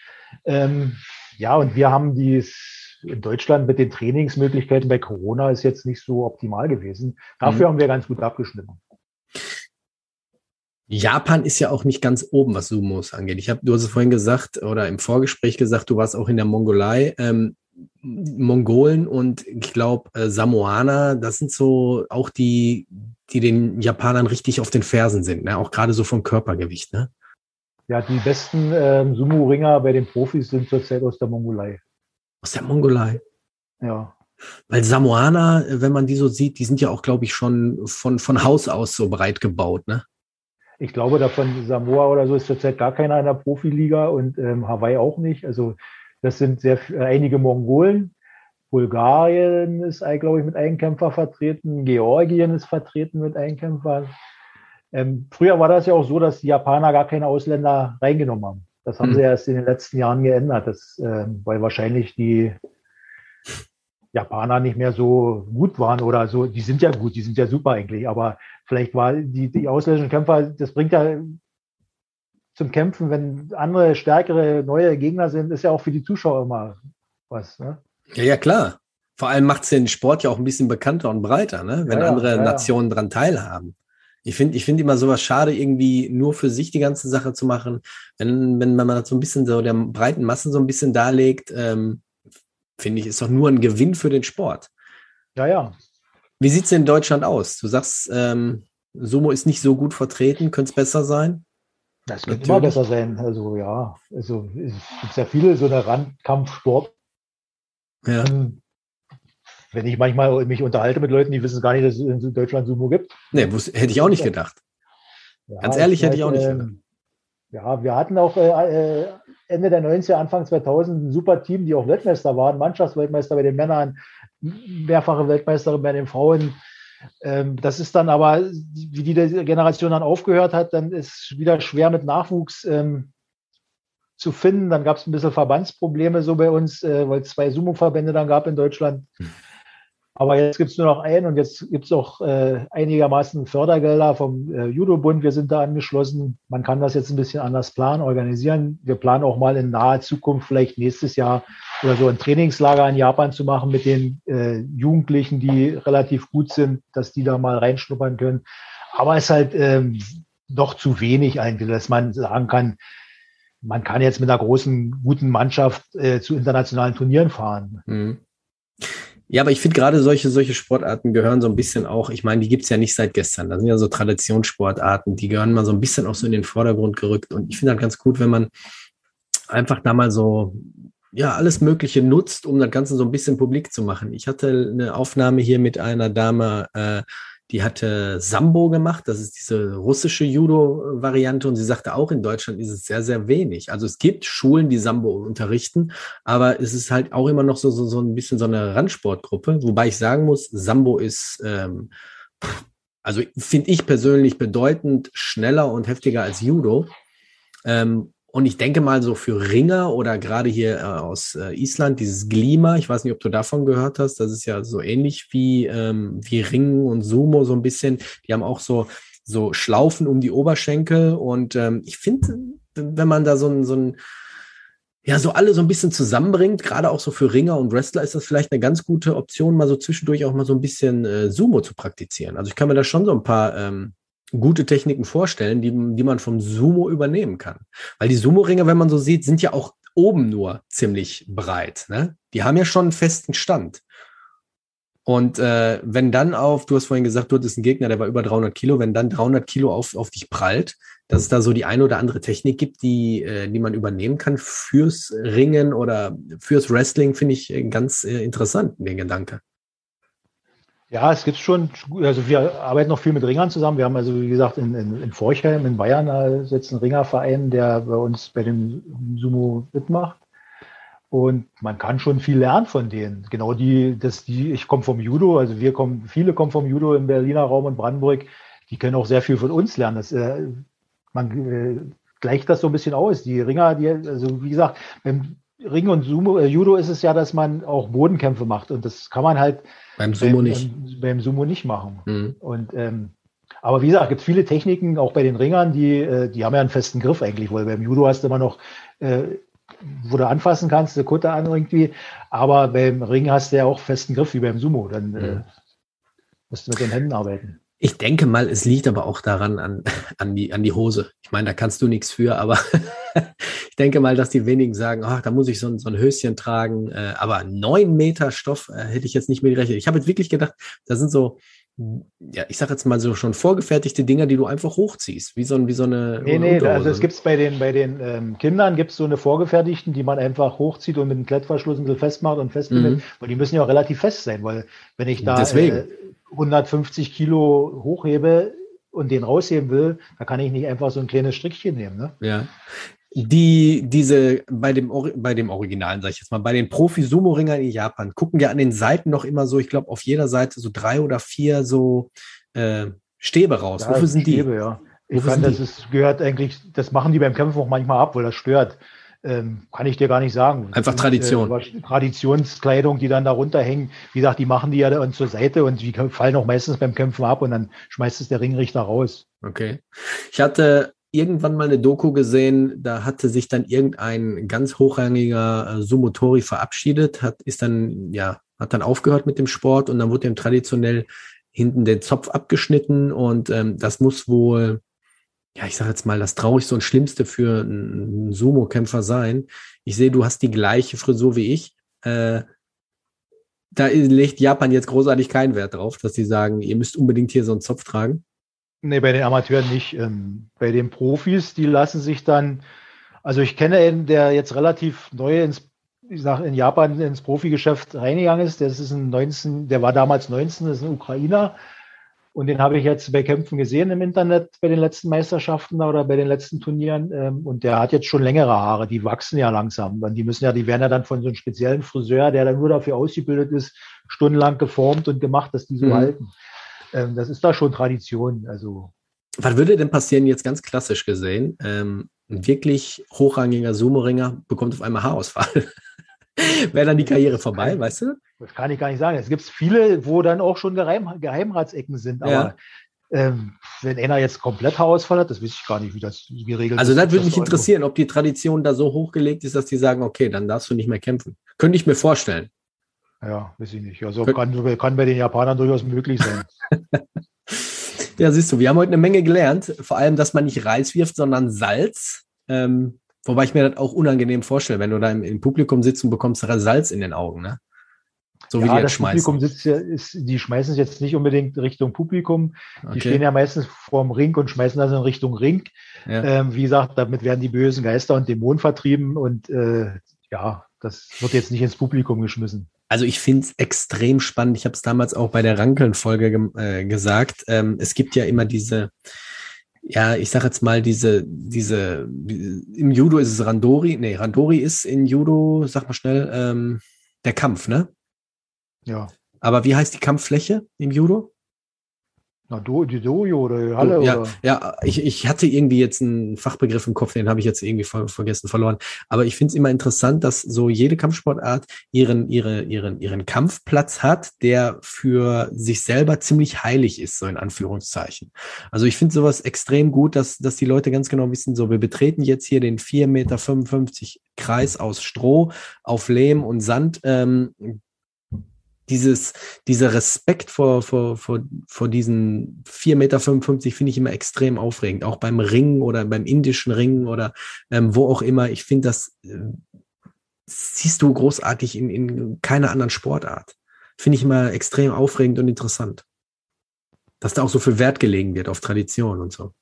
C: Ähm, ja, und wir haben dies in Deutschland mit den Trainingsmöglichkeiten bei Corona ist jetzt nicht so optimal gewesen. Dafür mhm. haben wir ganz gut abgeschnitten.
A: Japan ist ja auch nicht ganz oben, was Sumos angeht. Ich habe, du hast es vorhin gesagt oder im Vorgespräch gesagt, du warst auch in der Mongolei. Ähm, Mongolen und ich glaube äh, Samoaner, das sind so auch die, die den Japanern richtig auf den Fersen sind, ne? auch gerade so vom Körpergewicht. Ne?
C: Ja, die besten ähm, Sumo-Ringer bei den Profis sind zurzeit aus der Mongolei.
A: Aus der Mongolei?
C: Ja.
A: Weil Samoaner, wenn man die so sieht, die sind ja auch, glaube ich, schon von, von Haus aus so breit gebaut, ne?
C: Ich glaube, davon Samoa oder so ist zurzeit gar keiner in der Profiliga und ähm, Hawaii auch nicht. Also das sind sehr äh, einige Mongolen. Bulgarien ist, glaube ich, mit einem Kämpfer vertreten. Georgien ist vertreten mit einem Kämpfer. Ähm, früher war das ja auch so, dass die Japaner gar keine Ausländer reingenommen haben. Das haben mhm. sie erst in den letzten Jahren geändert, das, äh, weil wahrscheinlich die Japaner nicht mehr so gut waren oder so. Die sind ja gut, die sind ja super eigentlich, aber vielleicht war die, die ausländischen Kämpfer, das bringt ja zum Kämpfen, wenn andere stärkere neue Gegner sind, ist ja auch für die Zuschauer immer was. Ne?
A: Ja, ja, klar. Vor allem macht es den Sport ja auch ein bisschen bekannter und breiter, ne? wenn ja, andere ja, Nationen ja. dran teilhaben. Ich finde ich finde immer sowas schade, irgendwie nur für sich die ganze Sache zu machen. Wenn, wenn man das so ein bisschen so der breiten Massen so ein bisschen darlegt, ähm, finde ich, ist doch nur ein Gewinn für den Sport.
C: Ja, ja.
A: Wie sieht es in Deutschland aus? Du sagst, ähm, Sumo ist nicht so gut vertreten, könnte es besser sein?
C: Das könnte immer besser sein. Also ja, also es gibt ja viele so eine Randkampfsport. Ja. Ähm, wenn ich manchmal mich unterhalte mit Leuten, die wissen gar nicht, dass es in Deutschland Sumo gibt.
A: Nee, hätte ich auch nicht gedacht. Ja, Ganz ehrlich, hätte ich auch nicht ähm, gedacht.
C: Ja, wir hatten auch äh, äh Ende der 90er, Anfang 2000 ein super Team, die auch Weltmeister waren, Mannschaftsweltmeister bei den Männern, mehrfache Weltmeisterin bei den Frauen. Ähm, das ist dann aber, wie die Generation dann aufgehört hat, dann ist wieder schwer mit Nachwuchs ähm, zu finden. Dann gab es ein bisschen Verbandsprobleme so bei uns, äh, weil es zwei Sumo-Verbände dann gab in Deutschland. Aber jetzt gibt es nur noch einen und jetzt gibt es auch äh, einigermaßen Fördergelder vom äh, Judo-Bund. Wir sind da angeschlossen. Man kann das jetzt ein bisschen anders planen, organisieren. Wir planen auch mal in naher Zukunft, vielleicht nächstes Jahr oder so ein Trainingslager in Japan zu machen mit den äh, Jugendlichen, die relativ gut sind, dass die da mal reinschnuppern können. Aber es ist halt ähm, noch zu wenig eigentlich, dass man sagen kann, man kann jetzt mit einer großen, guten Mannschaft äh, zu internationalen Turnieren fahren. Mhm.
A: Ja, aber ich finde gerade solche, solche Sportarten gehören so ein bisschen auch, ich meine, die gibt's ja nicht seit gestern. Das sind ja so Traditionssportarten, die gehören mal so ein bisschen auch so in den Vordergrund gerückt. Und ich finde halt ganz gut, wenn man einfach da mal so, ja, alles Mögliche nutzt, um das Ganze so ein bisschen publik zu machen. Ich hatte eine Aufnahme hier mit einer Dame, äh, die hatte Sambo gemacht, das ist diese russische Judo-Variante und sie sagte auch, in Deutschland ist es sehr, sehr wenig. Also es gibt Schulen, die Sambo unterrichten, aber es ist halt auch immer noch so, so, so ein bisschen so eine Randsportgruppe, wobei ich sagen muss, Sambo ist, ähm, also finde ich persönlich bedeutend schneller und heftiger als Judo. Ähm, und ich denke mal so für Ringer oder gerade hier äh, aus äh, Island, dieses Glima, ich weiß nicht, ob du davon gehört hast, das ist ja so ähnlich wie, ähm, wie Ringen und Sumo so ein bisschen. Die haben auch so, so Schlaufen um die Oberschenkel. Und ähm, ich finde, wenn man da so ein, so ein, ja, so alle so ein bisschen zusammenbringt, gerade auch so für Ringer und Wrestler, ist das vielleicht eine ganz gute Option, mal so zwischendurch auch mal so ein bisschen äh, Sumo zu praktizieren. Also ich kann mir da schon so ein paar ähm, gute Techniken vorstellen, die, die man vom Sumo übernehmen kann. Weil die Sumo-Ringe, wenn man so sieht, sind ja auch oben nur ziemlich breit. Ne? Die haben ja schon einen festen Stand. Und äh, wenn dann auf, du hast vorhin gesagt, du hattest einen Gegner, der war über 300 Kilo, wenn dann 300 Kilo auf, auf dich prallt, dass es da so die eine oder andere Technik gibt, die, äh, die man übernehmen kann fürs Ringen oder fürs Wrestling, finde ich äh, ganz äh, interessant, den Gedanke.
C: Ja, es gibt schon, also wir arbeiten noch viel mit Ringern zusammen. Wir haben also, wie gesagt, in, in, in Forchheim in Bayern da sitzt ein Ringerverein, der bei uns bei dem Sumo mitmacht. Und man kann schon viel lernen von denen. Genau die, das, die, ich komme vom Judo, also wir kommen, viele kommen vom Judo im Berliner Raum und Brandenburg, die können auch sehr viel von uns lernen. Das, äh, man äh, gleicht das so ein bisschen aus. Die Ringer, die, also wie gesagt, beim Ring und Sumo, äh, Judo ist es ja, dass man auch Bodenkämpfe macht. Und das kann man halt
A: beim Sumo beim, nicht. Beim,
C: beim Sumo nicht machen. Mhm. Und ähm, aber wie gesagt, gibt viele Techniken, auch bei den Ringern, die, äh, die haben ja einen festen Griff eigentlich, weil beim Judo hast du immer noch, äh, wo du anfassen kannst, eine Kutte an irgendwie, aber beim Ring hast du ja auch festen Griff wie beim Sumo. Dann äh, mhm. musst du mit den Händen arbeiten.
A: Ich denke mal, es liegt aber auch daran an, an, die, an die Hose. Ich meine, da kannst du nichts für, aber denke mal, dass die wenigen sagen, ach, da muss ich so ein, so ein Höschen tragen. Äh, aber neun Meter Stoff äh, hätte ich jetzt nicht mehr gerechnet. Ich habe jetzt wirklich gedacht, da sind so, ja, ich sage jetzt mal so schon vorgefertigte Dinger, die du einfach hochziehst, wie so, ein, wie so eine.
C: Nee, nee, Unterhose. also es gibt bei den, bei den ähm, Kindern gibt es so eine vorgefertigten, die man einfach hochzieht und mit einem Klettverschluss ein bisschen festmacht und festbindet, mhm. weil die müssen ja auch relativ fest sein, weil wenn ich da.
A: Äh,
C: 150 Kilo hochhebe und den rausheben will, da kann ich nicht einfach so ein kleines Strickchen nehmen. Ne?
A: Ja. Die, diese, bei dem, bei dem Originalen, sag ich jetzt mal, bei den Profi-Sumo-Ringern in Japan, gucken ja an den Seiten noch immer so, ich glaube, auf jeder Seite so drei oder vier so äh, Stäbe raus.
C: Ja, Wofür sind Stäbe, die? Ja. Ich fand, das ist, gehört eigentlich, das machen die beim Kämpfen auch manchmal ab, weil das stört. Ähm, kann ich dir gar nicht sagen.
A: Einfach Tradition.
C: Äh, Traditionskleidung, die dann da runterhängen. Wie gesagt, die machen die ja dann zur Seite und die fallen auch meistens beim Kämpfen ab und dann schmeißt es der Ringrichter raus.
A: Okay. Ich hatte irgendwann mal eine Doku gesehen, da hatte sich dann irgendein ganz hochrangiger äh, Sumotori verabschiedet, hat, ist dann, ja, hat dann aufgehört mit dem Sport und dann wurde ihm traditionell hinten der Zopf abgeschnitten und ähm, das muss wohl ja, ich sage jetzt mal, das Traurigste und Schlimmste für einen Sumo-Kämpfer sein. Ich sehe, du hast die gleiche Frisur wie ich. Äh, da legt Japan jetzt großartig keinen Wert drauf, dass sie sagen, ihr müsst unbedingt hier so einen Zopf tragen.
C: Nee, bei den Amateuren nicht. Ähm, bei den Profis, die lassen sich dann, also ich kenne einen, der jetzt relativ neu ins, ich sag, in Japan ins Profigeschäft reingegangen ist. Das ist ein 19, der war damals 19, das ist ein Ukrainer und den habe ich jetzt bei Kämpfen gesehen im Internet bei den letzten Meisterschaften oder bei den letzten Turnieren. Ähm, und der hat jetzt schon längere Haare, die wachsen ja langsam. Die müssen ja, die werden ja dann von so einem speziellen Friseur, der dann nur dafür ausgebildet ist, stundenlang geformt und gemacht, dass die so mhm. halten. Ähm, das ist da schon Tradition. Also.
A: Was würde denn passieren, jetzt ganz klassisch gesehen? Ähm, ein wirklich hochrangiger Sumo-Ringer bekommt auf einmal Haarausfall. Wäre dann die Karriere vorbei, weißt du?
C: Das kann ich gar nicht sagen. Es gibt viele, wo dann auch schon Geheim, Geheimratsecken sind. Aber ja. ähm, wenn einer jetzt komplett Haarausfall hat, das weiß ich gar nicht, wie das geregelt
A: also ist. Also das würde mich interessieren, ob die Tradition da so hochgelegt ist, dass die sagen, okay, dann darfst du nicht mehr kämpfen. Könnte ich mir vorstellen.
C: Ja, weiß ich nicht. Also kann, kann bei den Japanern durchaus möglich sein.
A: ja, siehst du, wir haben heute eine Menge gelernt. Vor allem, dass man nicht Reis wirft, sondern Salz. Ähm, wobei ich mir das auch unangenehm vorstelle, wenn du da im, im Publikum sitzt und bekommst Salz in den Augen. Ne?
C: So wie ja, die das schmeißen. Publikum sitzt ja, ist, die schmeißen es jetzt nicht unbedingt Richtung Publikum. Die okay. stehen ja meistens vorm Ring und schmeißen das in Richtung Ring. Ja. Ähm, wie gesagt, damit werden die bösen Geister und Dämonen vertrieben und äh, ja, das wird jetzt nicht ins Publikum geschmissen.
A: Also ich finde es extrem spannend. Ich habe es damals auch bei der Rankeln-Folge ge äh, gesagt. Ähm, es gibt ja immer diese, ja, ich sag jetzt mal, diese, diese, im Judo ist es Randori, nee, Randori ist in Judo, sag mal schnell, ähm, der Kampf, ne?
C: Ja.
A: Aber wie heißt die Kampffläche im Judo?
C: Na, do, die Dojo oder Halle
A: ja,
C: oder.
A: Ja, ich, ich hatte irgendwie jetzt einen Fachbegriff im Kopf, den habe ich jetzt irgendwie ver vergessen, verloren. Aber ich finde es immer interessant, dass so jede Kampfsportart ihren, ihre, ihren, ihren Kampfplatz hat, der für sich selber ziemlich heilig ist, so in Anführungszeichen. Also ich finde sowas extrem gut, dass, dass die Leute ganz genau wissen, so wir betreten jetzt hier den 4,55 Meter Kreis aus Stroh auf Lehm und Sand. Ähm, dieses, dieser Respekt vor, vor, vor, vor diesen 4,55 Meter finde ich immer extrem aufregend. Auch beim Ringen oder beim indischen Ringen oder ähm, wo auch immer. Ich finde, das äh, siehst du großartig in, in keiner anderen Sportart. Finde ich immer extrem aufregend und interessant. Dass da auch so viel Wert gelegen wird auf Tradition und so.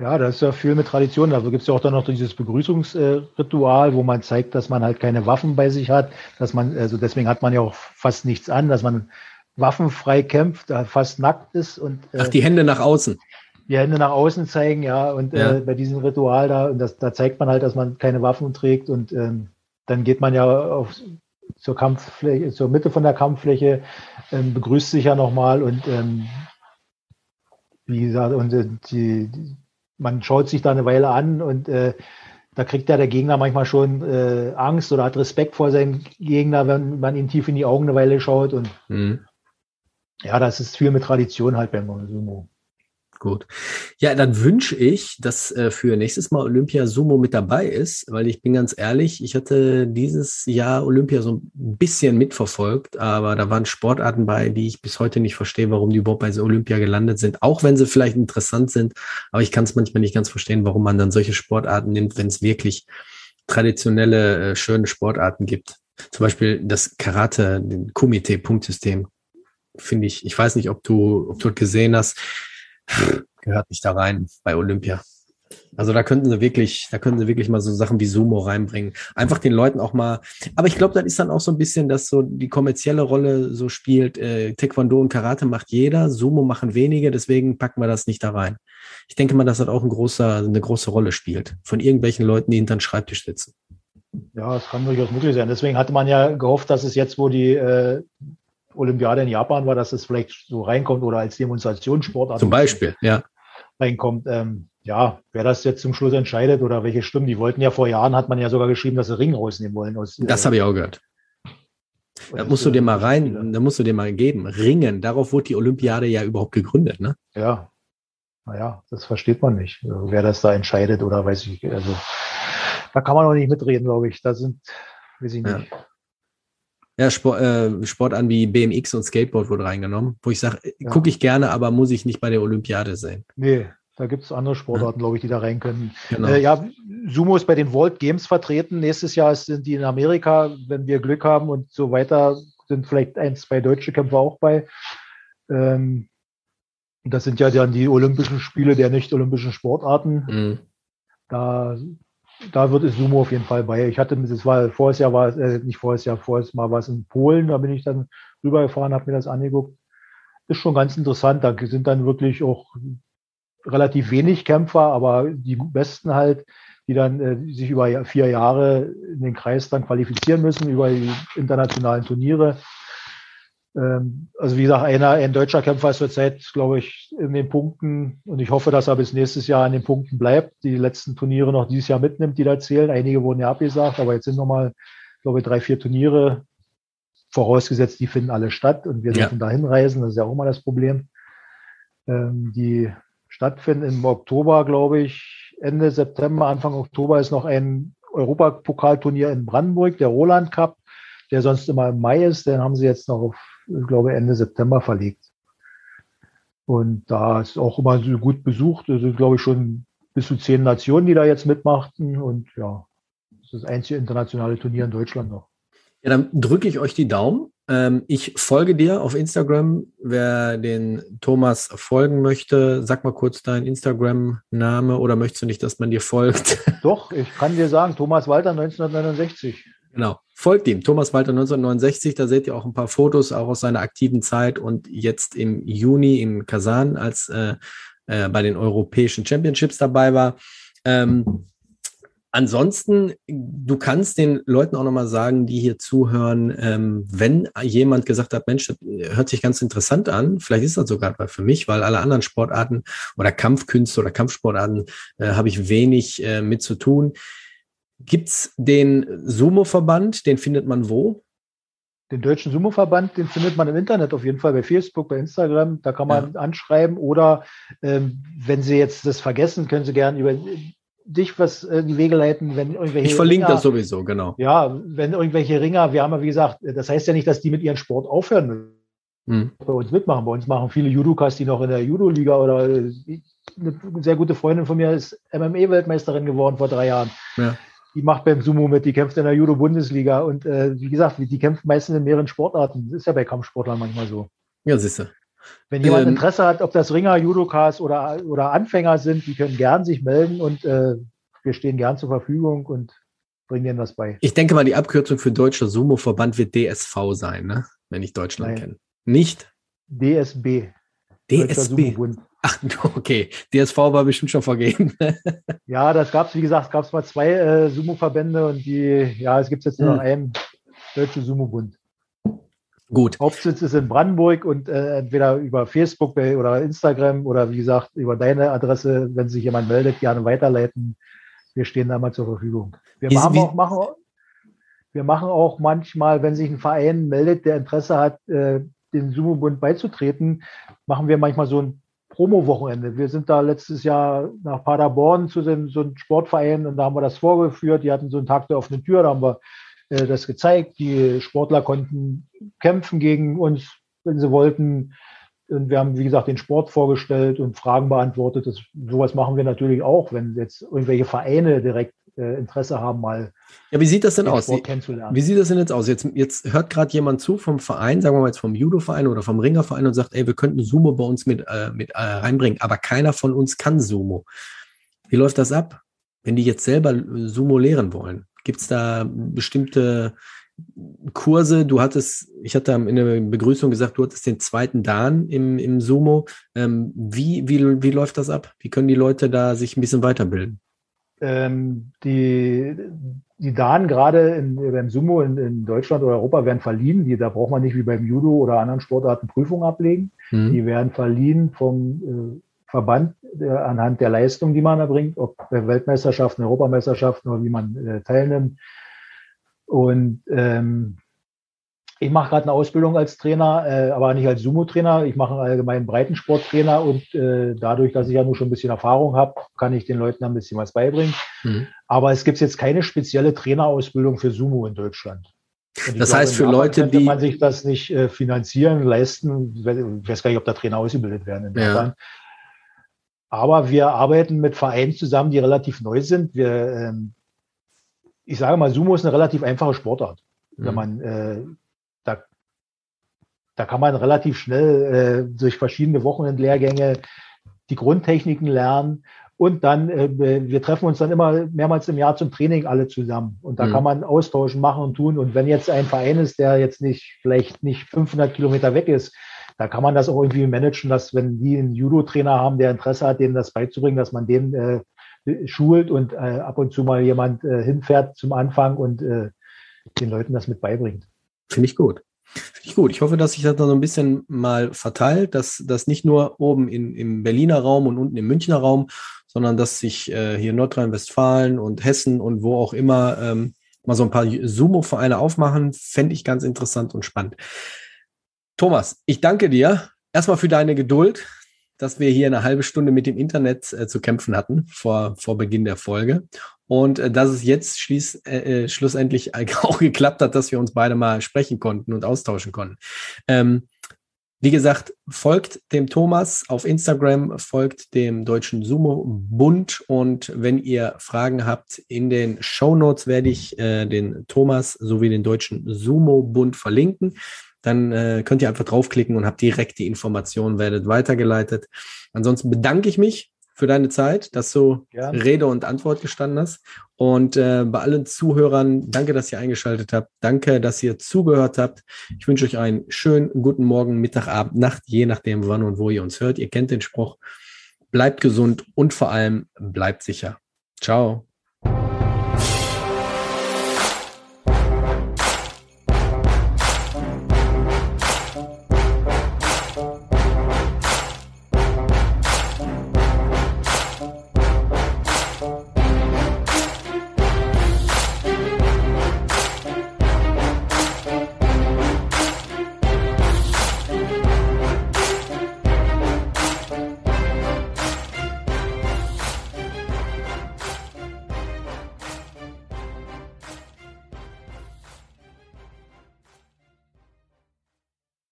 C: Ja, das ist ja viel mit Tradition. Also gibt es ja auch dann noch dieses Begrüßungsritual, wo man zeigt, dass man halt keine Waffen bei sich hat, dass man, also deswegen hat man ja auch fast nichts an, dass man waffenfrei kämpft, fast nackt ist und
A: Ach, die Hände nach außen.
C: Die Hände nach außen zeigen, ja, und ja. Äh, bei diesem Ritual da, und das, da zeigt man halt, dass man keine Waffen trägt und ähm, dann geht man ja auf, zur Kampffläche, zur Mitte von der Kampffläche, ähm, begrüßt sich ja nochmal und ähm, wie gesagt, und äh, die, die man schaut sich da eine Weile an und äh, da kriegt ja der Gegner manchmal schon äh, Angst oder hat Respekt vor seinem Gegner, wenn man ihm tief in die Augen eine Weile schaut. Und mhm. ja, das ist viel mit Tradition halt beim Sumo.
A: Gut. Ja, dann wünsche ich, dass äh, für nächstes Mal Olympia Sumo mit dabei ist, weil ich bin ganz ehrlich, ich hatte dieses Jahr Olympia so ein bisschen mitverfolgt, aber da waren Sportarten bei, die ich bis heute nicht verstehe, warum die überhaupt bei Olympia gelandet sind, auch wenn sie vielleicht interessant sind, aber ich kann es manchmal nicht ganz verstehen, warum man dann solche Sportarten nimmt, wenn es wirklich traditionelle, äh, schöne Sportarten gibt. Zum Beispiel das Karate, den Kumite-Punktsystem, finde ich, ich weiß nicht, ob du, ob du gesehen hast, gehört nicht da rein bei Olympia. Also da könnten sie wirklich, da könnten sie wirklich mal so Sachen wie Sumo reinbringen. Einfach den Leuten auch mal. Aber ich glaube, das ist dann auch so ein bisschen, dass so die kommerzielle Rolle so spielt. Äh, Taekwondo und Karate macht jeder, Sumo machen wenige, deswegen packen wir das nicht da rein. Ich denke mal, dass das auch ein großer, eine große Rolle spielt. Von irgendwelchen Leuten, die hinter den Schreibtisch sitzen.
C: Ja, das kann durchaus möglich sein. Deswegen hatte man ja gehofft, dass es jetzt, wo die äh, Olympiade in Japan war, dass es vielleicht so reinkommt oder als Demonstrationssportart.
A: Zum Beispiel, ja.
C: Reinkommt. Ähm, ja, wer das jetzt zum Schluss entscheidet oder welche Stimmen, die wollten ja vor Jahren, hat man ja sogar geschrieben, dass sie Ring rausnehmen wollen. Aus,
A: das äh, habe ich auch gehört. Da musst du dir mal rein, da musst du dir mal geben. Ringen, darauf wurde die Olympiade ja überhaupt gegründet, ne?
C: Ja. Naja, das versteht man nicht, wer das da entscheidet oder weiß ich. Also, da kann man auch nicht mitreden, glaube ich. Da sind, weiß ich nicht. Ja.
A: Ja, Sport, äh, Sport an wie BMX und Skateboard wurde reingenommen, wo ich sage, ja. gucke ich gerne, aber muss ich nicht bei der Olympiade sehen.
C: Nee, da gibt es andere Sportarten, ja. glaube ich, die da rein können. Genau. Äh, ja, Sumo ist bei den World Games vertreten. Nächstes Jahr sind die in Amerika, wenn wir Glück haben und so weiter, sind vielleicht ein, zwei deutsche Kämpfer auch bei. Ähm, das sind ja dann die Olympischen Spiele der nicht-olympischen Sportarten. Mhm. Da da wird es Sumo auf jeden Fall bei. Ich hatte, das war voriges Jahr war äh, nicht voriges Jahr, voriges Mal war es in Polen, da bin ich dann rübergefahren, habe mir das angeguckt. Ist schon ganz interessant. Da sind dann wirklich auch relativ wenig Kämpfer, aber die besten halt, die dann äh, sich über vier Jahre in den Kreis dann qualifizieren müssen, über die internationalen Turniere. Ähm, also wie gesagt, einer, ein deutscher Kämpfer ist zurzeit, glaube ich, in den Punkten und ich hoffe, dass er bis nächstes Jahr an den Punkten bleibt, die letzten Turniere noch dieses Jahr mitnimmt, die da zählen. Einige wurden ja abgesagt, aber jetzt sind nochmal, glaube ich, drei, vier Turniere vorausgesetzt, die finden alle statt und wir ja. dürfen da hinreisen. Das ist ja auch mal das Problem. Ähm, die stattfinden im Oktober, glaube ich, Ende September, Anfang Oktober ist noch ein Europapokalturnier in Brandenburg, der Roland Cup, der sonst immer im Mai ist. Den haben sie jetzt noch auf ich glaube, Ende September verlegt. Und da ist auch immer so gut besucht. Es sind, glaube ich, schon bis zu zehn Nationen, die da jetzt mitmachten. Und ja, das ist das einzige internationale Turnier in Deutschland noch.
A: Ja, dann drücke ich euch die Daumen. Ähm, ich folge dir auf Instagram. Wer den Thomas folgen möchte, sag mal kurz deinen Instagram-Name oder möchtest du nicht, dass man dir folgt?
C: Doch, ich kann dir sagen, Thomas Walter 1969.
A: Genau. Folgt ihm, Thomas Walter 1969, da seht ihr auch ein paar Fotos auch aus seiner aktiven Zeit und jetzt im Juni in Kasan, als äh, äh, bei den europäischen Championships dabei war. Ähm, Ansonsten, du kannst den Leuten auch nochmal sagen, die hier zuhören, ähm, wenn jemand gesagt hat, Mensch, das hört sich ganz interessant an, vielleicht ist das sogar für mich, weil alle anderen Sportarten oder Kampfkünste oder Kampfsportarten äh, habe ich wenig äh, mit zu tun. Gibt's den Sumo-Verband, den findet man wo?
C: Den Deutschen Sumo-Verband, den findet man im Internet auf jeden Fall bei Facebook, bei Instagram. Da kann man ja. anschreiben oder ähm, wenn Sie jetzt das vergessen, können Sie gerne über dich was in die Wege leiten, wenn irgendwelche.
A: Ich verlinke Ringer, das sowieso, genau.
C: Ja, wenn irgendwelche Ringer, wir haben ja wie gesagt, das heißt ja nicht, dass die mit ihrem Sport aufhören müssen. Hm. Bei uns mitmachen. Bei uns machen viele Judokas, die noch in der Judo-Liga oder eine sehr gute Freundin von mir ist MMA-Weltmeisterin geworden vor drei Jahren. Ja. Die macht beim Sumo mit, die kämpft in der Judo-Bundesliga und äh, wie gesagt, die kämpft meistens in mehreren Sportarten. Das ist ja bei Kampfsportlern manchmal so.
A: Ja, siehst du.
C: Wenn jemand ähm, Interesse hat, ob das Ringer, Judokas oder, oder Anfänger sind, die können gern sich melden und äh, wir stehen gern zur Verfügung und bringen denen was bei.
A: Ich denke mal, die Abkürzung für Deutscher Sumo-Verband wird DSV sein, ne? wenn ich Deutschland kenne. Nicht?
C: DSB.
A: DSB. Ach, okay. DSV war bestimmt schon vergeben.
C: ja, das gab es, wie gesagt, gab es mal zwei äh, Sumo-Verbände und die, ja, es gibt jetzt nur noch hm. einen Deutsche Sumo-Bund. Gut. Hauptsitz ist in Brandenburg und äh, entweder über Facebook oder Instagram oder wie gesagt über deine Adresse, wenn sich jemand meldet, gerne weiterleiten. Wir stehen da mal zur Verfügung. Wir, machen auch, machen, wir machen auch manchmal, wenn sich ein Verein meldet, der Interesse hat, äh, den Sumo-Bund beizutreten, machen wir manchmal so ein Promo-Wochenende. Wir sind da letztes Jahr nach Paderborn zu so, einem Sportverein und da haben wir das vorgeführt. Die hatten so einen Tag der offenen Tür, da haben wir äh, das gezeigt. Die Sportler konnten kämpfen gegen uns, wenn sie wollten. Und wir haben, wie gesagt, den Sport vorgestellt und Fragen beantwortet. Das, sowas machen wir natürlich auch, wenn jetzt irgendwelche Vereine direkt äh, Interesse haben, mal.
A: Ja, wie sieht das denn aus? Wie sieht das denn jetzt aus? Jetzt, jetzt hört gerade jemand zu vom Verein, sagen wir mal jetzt vom Judo-Verein oder vom Ringerverein und sagt, ey, wir könnten Sumo bei uns mit, äh, mit äh, reinbringen, aber keiner von uns kann Sumo. Wie läuft das ab, wenn die jetzt selber Sumo lehren wollen? Gibt es da bestimmte Kurse? Du hattest, ich hatte in der Begrüßung gesagt, du hattest den zweiten Dan im, im Sumo. Ähm, wie, wie, wie läuft das ab? Wie können die Leute da sich ein bisschen weiterbilden?
C: Ähm, die, die Dan gerade in, beim Sumo in, in, Deutschland oder Europa werden verliehen. Die, da braucht man nicht wie beim Judo oder anderen Sportarten Prüfungen ablegen. Mhm. Die werden verliehen vom äh, Verband äh, anhand der Leistung, die man erbringt, ob Weltmeisterschaften, Europameisterschaften oder wie man äh, teilnimmt. Und ähm, ich mache gerade eine Ausbildung als Trainer, äh, aber nicht als Sumo-Trainer. Ich mache einen allgemeinen Breitensporttrainer und äh, dadurch, dass ich ja nur schon ein bisschen Erfahrung habe, kann ich den Leuten ein bisschen was beibringen. Mhm. Aber es gibt jetzt keine spezielle Trainerausbildung für Sumo in Deutschland.
A: Das glaube, heißt, für Leute, die.
C: man sich das nicht äh, finanzieren, leisten. Ich weiß gar nicht, ob da Trainer ausgebildet werden in. Ja. Aber wir arbeiten mit Vereinen zusammen, die relativ neu sind. Wir, ähm, ich sage mal, Sumo ist eine relativ einfache Sportart. Mhm. Wenn man, äh, da kann man relativ schnell äh, durch verschiedene Wochenendlehrgänge die Grundtechniken lernen. Und dann, äh, wir treffen uns dann immer mehrmals im Jahr zum Training alle zusammen. Und da mhm. kann man austauschen, machen und tun. Und wenn jetzt ein Verein ist, der jetzt nicht, vielleicht nicht 500 Kilometer weg ist, da kann man das auch irgendwie managen, dass wenn die einen Judo-Trainer haben, der Interesse hat, denen das beizubringen, dass man den äh, schult und äh, ab und zu mal jemand äh, hinfährt zum Anfang und äh, den Leuten das mit beibringt.
A: Finde ich gut. Finde ich gut. Ich hoffe, dass sich das dann so ein bisschen mal verteilt, dass das nicht nur oben in, im Berliner Raum und unten im Münchner Raum, sondern dass sich äh, hier Nordrhein-Westfalen und Hessen und wo auch immer ähm, mal so ein paar Sumo-Vereine aufmachen, fände ich ganz interessant und spannend. Thomas, ich danke dir erstmal für deine Geduld, dass wir hier eine halbe Stunde mit dem Internet äh, zu kämpfen hatten vor, vor Beginn der Folge. Und äh, dass es jetzt schließ, äh, äh schlussendlich auch geklappt hat, dass wir uns beide mal sprechen konnten und austauschen konnten. Ähm, wie gesagt, folgt dem Thomas auf Instagram, folgt dem Deutschen Sumo Bund und wenn ihr Fragen habt, in den Show Notes werde ich äh, den Thomas sowie den Deutschen Sumo Bund verlinken dann äh, könnt ihr einfach draufklicken und habt direkt die Informationen, werdet weitergeleitet. Ansonsten bedanke ich mich für deine Zeit, dass du
C: Gerne.
A: Rede und Antwort gestanden hast. Und äh, bei allen Zuhörern, danke, dass ihr eingeschaltet habt. Danke, dass ihr zugehört habt. Ich wünsche euch einen schönen guten Morgen, Mittag, Abend, Nacht, je nachdem, wann und wo ihr uns hört. Ihr kennt den Spruch. Bleibt gesund und vor allem bleibt sicher. Ciao.